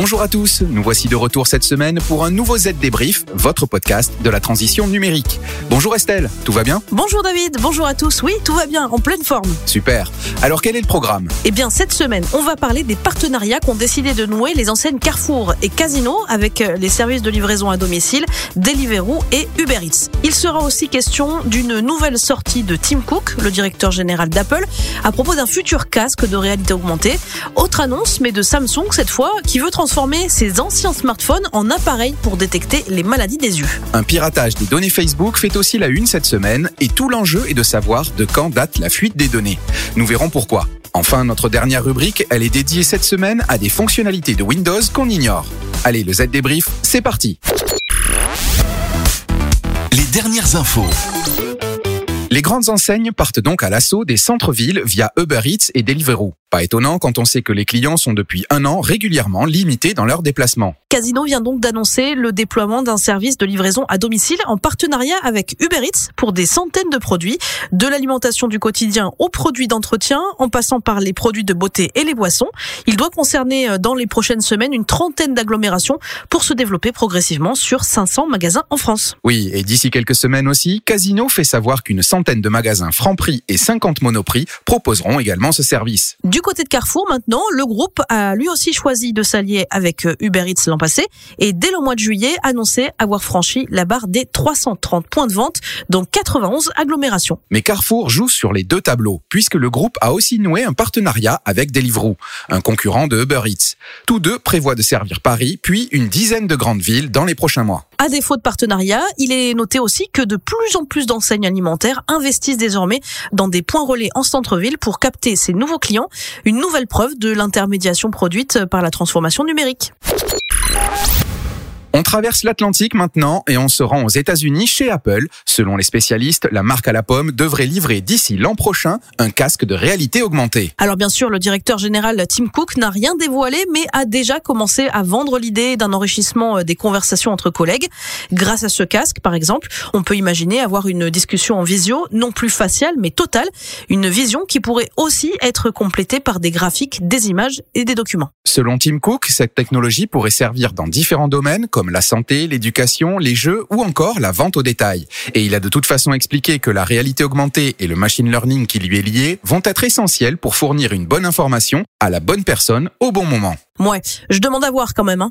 Bonjour à tous, nous voici de retour cette semaine pour un nouveau Z Débrief, votre podcast de la transition numérique. Bonjour Estelle, tout va bien? Bonjour David, bonjour à tous. Oui, tout va bien, en pleine forme. Super. Alors quel est le programme? Eh bien, cette semaine, on va parler des partenariats qu'ont décidé de nouer les enseignes Carrefour et Casino avec euh, les services de livraison à domicile, Deliveroo et Uber Eats. Il sera aussi question d'une nouvelle sortie de Tim Cook, le directeur général d'Apple, à propos d'un futur casque de réalité augmentée. Autre annonce, mais de Samsung cette fois, qui veut transformer ses anciens smartphones en appareils pour détecter les maladies des yeux. Un piratage des données Facebook fait aussi la une cette semaine et tout l'enjeu est de savoir de quand date la fuite des données. Nous verrons pourquoi. Enfin, notre dernière rubrique, elle est dédiée cette semaine à des fonctionnalités de Windows qu'on ignore. Allez, le Z débrief, c'est parti. Les dernières infos. Les grandes enseignes partent donc à l'assaut des centres-villes via Uber Eats et Deliveroo. Pas étonnant quand on sait que les clients sont depuis un an régulièrement limités dans leurs déplacements. Casino vient donc d'annoncer le déploiement d'un service de livraison à domicile en partenariat avec Uber Eats pour des centaines de produits, de l'alimentation du quotidien aux produits d'entretien, en passant par les produits de beauté et les boissons. Il doit concerner euh, dans les prochaines semaines une trentaine d'agglomérations pour se développer progressivement sur 500 magasins en France. Oui, et d'ici quelques semaines aussi, Casino fait savoir qu'une centaine de magasins Franprix et 50 Monoprix proposeront également ce service. Du côté de Carrefour, maintenant, le groupe a lui aussi choisi de s'allier avec euh, Uber Eats l'an passé et dès le mois de juillet annoncé avoir franchi la barre des 330 points de vente dans 91 agglomérations. Mais Carrefour joue sur les deux tableaux, puisque le groupe a aussi noué un partenariat avec Deliveroo, un concurrent de Uber Eats. Tous deux prévoient de servir Paris, puis une dizaine de grandes villes dans les prochains mois. À défaut de partenariat, il est noté aussi que de plus en plus d'enseignes alimentaires investissent désormais dans des points relais en centre-ville pour capter ces nouveaux clients, une nouvelle preuve de l'intermédiation produite par la transformation numérique. On traverse l'Atlantique maintenant et on se rend aux États-Unis chez Apple. Selon les spécialistes, la marque à la pomme devrait livrer d'ici l'an prochain un casque de réalité augmentée. Alors bien sûr, le directeur général Tim Cook n'a rien dévoilé, mais a déjà commencé à vendre l'idée d'un enrichissement euh, des conversations entre collègues. Grâce à ce casque, par exemple, on peut imaginer avoir une discussion en visio, non plus faciale, mais totale. Une vision qui pourrait aussi être complétée par des graphiques, des images et des documents. Selon Tim Cook, cette technologie pourrait servir dans différents domaines comme la santé, l'éducation, les jeux ou encore la vente au détail. Et il a de toute façon expliqué que la réalité augmentée et le machine learning qui lui est lié vont être essentiels pour fournir une bonne information à la bonne personne au bon moment. Ouais, je demande à voir quand même. Hein.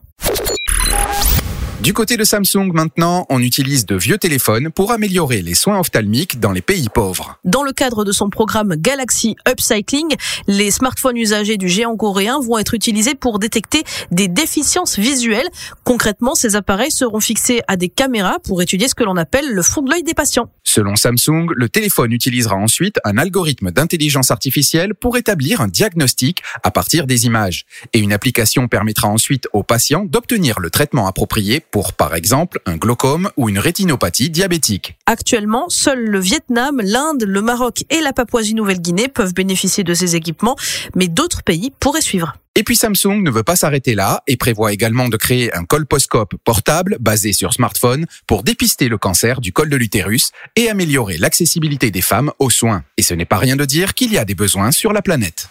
Du côté de Samsung maintenant, on utilise de vieux téléphones pour améliorer les soins ophtalmiques dans les pays pauvres. Dans le cadre de son programme Galaxy Upcycling, les smartphones usagés du géant coréen vont être utilisés pour détecter des déficiences visuelles. Concrètement, ces appareils seront fixés à des caméras pour étudier ce que l'on appelle le fond de l'œil des patients. Selon Samsung, le téléphone utilisera ensuite un algorithme d'intelligence artificielle pour établir un diagnostic à partir des images. Et une application permettra ensuite aux patients d'obtenir le traitement approprié pour, par exemple, un glaucome ou une rétinopathie diabétique. Actuellement, seuls le Vietnam, l'Inde, le Maroc et la Papouasie-Nouvelle-Guinée peuvent bénéficier de ces équipements, mais d'autres pays pourraient suivre. Et puis Samsung ne veut pas s'arrêter là et prévoit également de créer un colposcope portable basé sur smartphone pour dépister le cancer du col de l'utérus et améliorer l'accessibilité des femmes aux soins. Et ce n'est pas rien de dire qu'il y a des besoins sur la planète.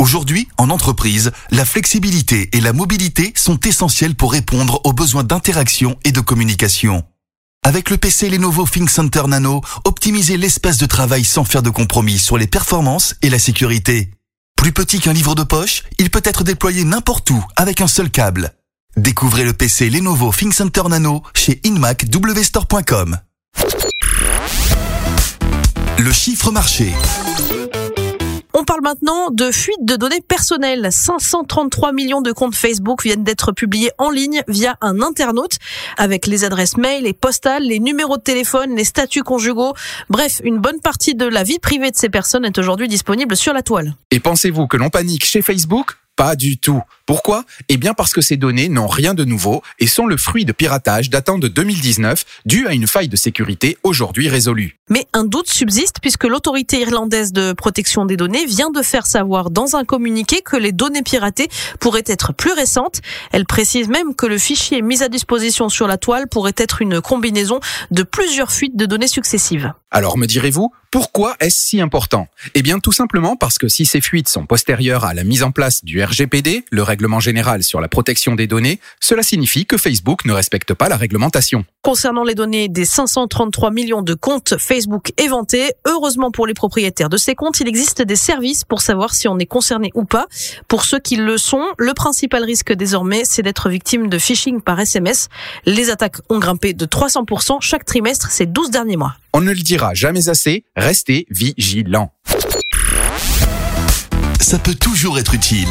Aujourd'hui, en entreprise, la flexibilité et la mobilité sont essentielles pour répondre aux besoins d'interaction et de communication. Avec le PC Lenovo ThinkCenter Nano, optimisez l'espace de travail sans faire de compromis sur les performances et la sécurité. Plus petit qu'un livre de poche, il peut être déployé n'importe où avec un seul câble. Découvrez le PC Lenovo ThinkCenter Nano chez inmacwstore.com. Le chiffre marché. Parle maintenant de fuite de données personnelles. 533 millions de comptes Facebook viennent d'être publiés en ligne via un internaute avec les adresses mail, les postales, les numéros de téléphone, les statuts conjugaux. Bref, une bonne partie de la vie privée de ces personnes est aujourd'hui disponible sur la toile. Et pensez-vous que l'on panique chez Facebook? Pas du tout. Pourquoi? Eh bien parce que ces données n'ont rien de nouveau et sont le fruit de piratage datant de 2019 dû à une faille de sécurité aujourd'hui résolue. Mais un doute subsiste puisque l'autorité irlandaise de protection des données vient de faire savoir dans un communiqué que les données piratées pourraient être plus récentes. Elle précise même que le fichier mis à disposition sur la toile pourrait être une combinaison de plusieurs fuites de données successives. Alors me direz-vous, pourquoi est-ce si important? Eh bien tout simplement parce que si ces fuites sont postérieures à la mise en place du RGPD, le règlement général sur la protection des données, cela signifie que Facebook ne respecte pas la réglementation. Concernant les données des 533 millions de comptes Facebook éventés, heureusement pour les propriétaires de ces comptes, il existe des services pour savoir si on est concerné ou pas. Pour ceux qui le sont, le principal risque désormais, c'est d'être victime de phishing par SMS. Les attaques ont grimpé de 300% chaque trimestre ces 12 derniers mois. On ne le dira jamais assez, restez vigilants. Ça peut toujours être utile.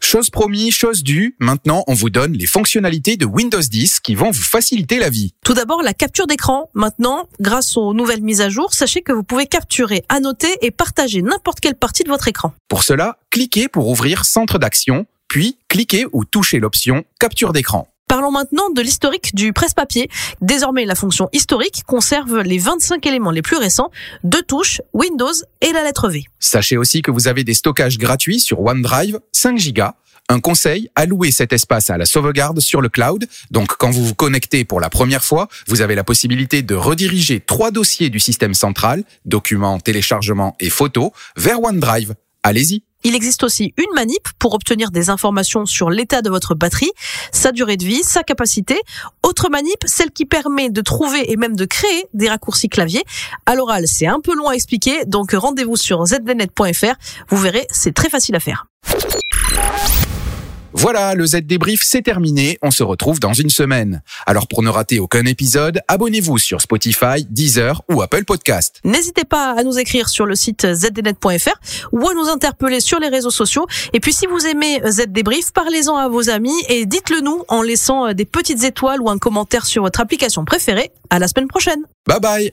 Chose promis, chose due, maintenant on vous donne les fonctionnalités de Windows 10 qui vont vous faciliter la vie. Tout d'abord, la capture d'écran. Maintenant, grâce aux nouvelles mises à jour, sachez que vous pouvez capturer, annoter et partager n'importe quelle partie de votre écran. Pour cela, cliquez pour ouvrir Centre d'action, puis cliquez ou touchez l'option Capture d'écran. Parlons maintenant de l'historique du presse-papier. Désormais, la fonction historique conserve les 25 éléments les plus récents, deux touches, Windows et la lettre V. Sachez aussi que vous avez des stockages gratuits sur OneDrive, 5 Go. Un conseil, allouez cet espace à la sauvegarde sur le cloud. Donc quand vous vous connectez pour la première fois, vous avez la possibilité de rediriger trois dossiers du système central, documents, téléchargements et photos, vers OneDrive. Allez-y. Il existe aussi une manip pour obtenir des informations sur l'état de votre batterie, sa durée de vie, sa capacité. Autre manip, celle qui permet de trouver et même de créer des raccourcis clavier. À l'oral, c'est un peu long à expliquer, donc rendez-vous sur zdnet.fr. Vous verrez, c'est très facile à faire. Voilà, le Z débrief c'est terminé, on se retrouve dans une semaine. Alors pour ne rater aucun épisode, abonnez-vous sur Spotify, Deezer ou Apple Podcast. N'hésitez pas à nous écrire sur le site zdnet.fr ou à nous interpeller sur les réseaux sociaux. Et puis si vous aimez Z débrief, parlez-en à vos amis et dites-le nous en laissant des petites étoiles ou un commentaire sur votre application préférée. À la semaine prochaine. Bye bye.